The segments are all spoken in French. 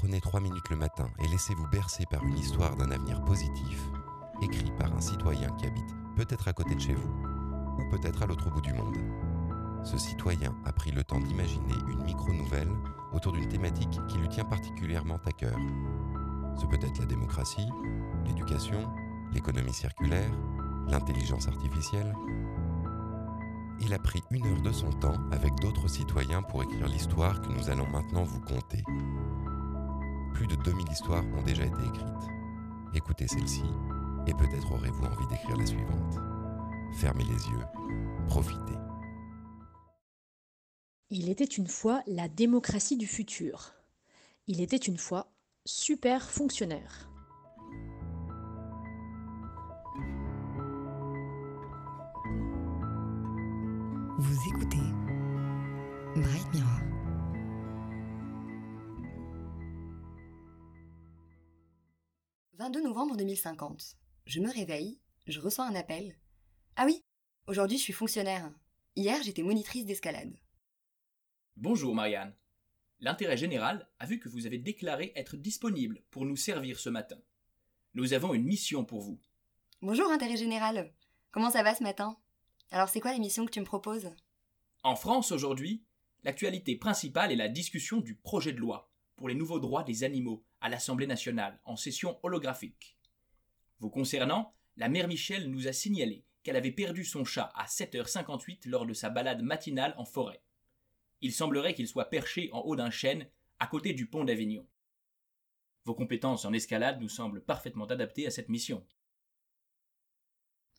Prenez trois minutes le matin et laissez-vous bercer par une histoire d'un avenir positif, écrit par un citoyen qui habite peut-être à côté de chez vous, ou peut-être à l'autre bout du monde. Ce citoyen a pris le temps d'imaginer une micro-nouvelle autour d'une thématique qui lui tient particulièrement à cœur. Ce peut être la démocratie, l'éducation, l'économie circulaire, l'intelligence artificielle. Il a pris une heure de son temps avec d'autres citoyens pour écrire l'histoire que nous allons maintenant vous conter. Plus de 2000 histoires ont déjà été écrites. Écoutez celle-ci et peut-être aurez-vous envie d'écrire la suivante. Fermez les yeux, profitez. Il était une fois la démocratie du futur. Il était une fois super fonctionnaire. Vous écoutez Bright Mirror. « 22 novembre 2050. Je me réveille, je reçois un appel. Ah oui, aujourd'hui je suis fonctionnaire. Hier j'étais monitrice d'escalade. Bonjour Marianne. L'intérêt général a vu que vous avez déclaré être disponible pour nous servir ce matin. Nous avons une mission pour vous. Bonjour intérêt général. Comment ça va ce matin? Alors c'est quoi l'émission que tu me proposes? En France aujourd'hui, l'actualité principale est la discussion du projet de loi pour les nouveaux droits des animaux à l'Assemblée nationale en session holographique. Vous concernant, la mère Michel nous a signalé qu'elle avait perdu son chat à 7h58 lors de sa balade matinale en forêt. Il semblerait qu'il soit perché en haut d'un chêne à côté du pont d'Avignon. Vos compétences en escalade nous semblent parfaitement adaptées à cette mission.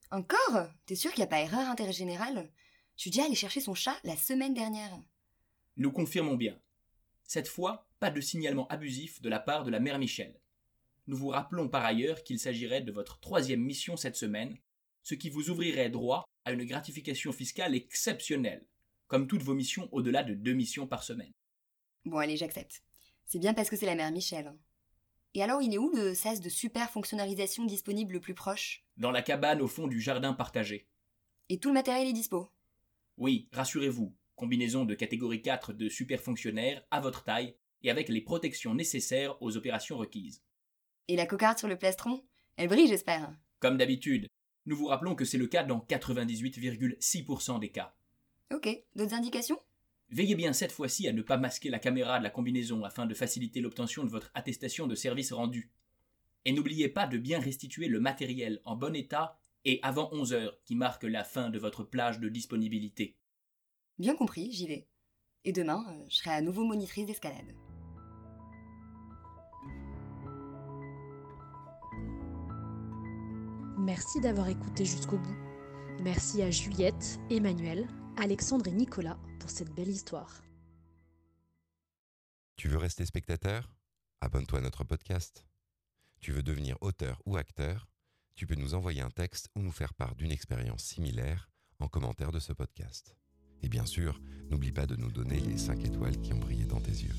Encore? T'es sûr qu'il n'y a pas erreur intérêt général Je suis déjà allé chercher son chat la semaine dernière. Nous confirmons bien. Cette fois, pas de signalement abusif de la part de la mère Michel. Nous vous rappelons par ailleurs qu'il s'agirait de votre troisième mission cette semaine, ce qui vous ouvrirait droit à une gratification fiscale exceptionnelle, comme toutes vos missions au-delà de deux missions par semaine. Bon allez, j'accepte. C'est bien parce que c'est la mère Michel. Et alors il est où le sas de super fonctionnalisation disponible le plus proche? Dans la cabane au fond du jardin partagé. Et tout le matériel est dispo? Oui, rassurez-vous, combinaison de catégorie 4 de super fonctionnaires à votre taille et avec les protections nécessaires aux opérations requises. Et la cocarde sur le plastron? Elle brille, j'espère. Comme d'habitude, nous vous rappelons que c'est le cas dans 98,6% des cas. Ok, d'autres indications? Veillez bien cette fois-ci à ne pas masquer la caméra de la combinaison afin de faciliter l'obtention de votre attestation de service rendu. Et n'oubliez pas de bien restituer le matériel en bon état et avant 11 heures qui marque la fin de votre plage de disponibilité. Bien compris, j'y vais. Et demain, euh, je serai à nouveau monitrice d'escalade. Merci d'avoir écouté jusqu'au bout. Merci à Juliette, Emmanuel, Alexandre et Nicolas pour cette belle histoire. Tu veux rester spectateur? Abonne-toi à notre podcast. Tu veux devenir auteur ou acteur? Tu peux nous envoyer un texte ou nous faire part d'une expérience similaire en commentaire de ce podcast. Et bien sûr, n'oublie pas de nous donner les 5 étoiles qui ont brillé dans tes yeux.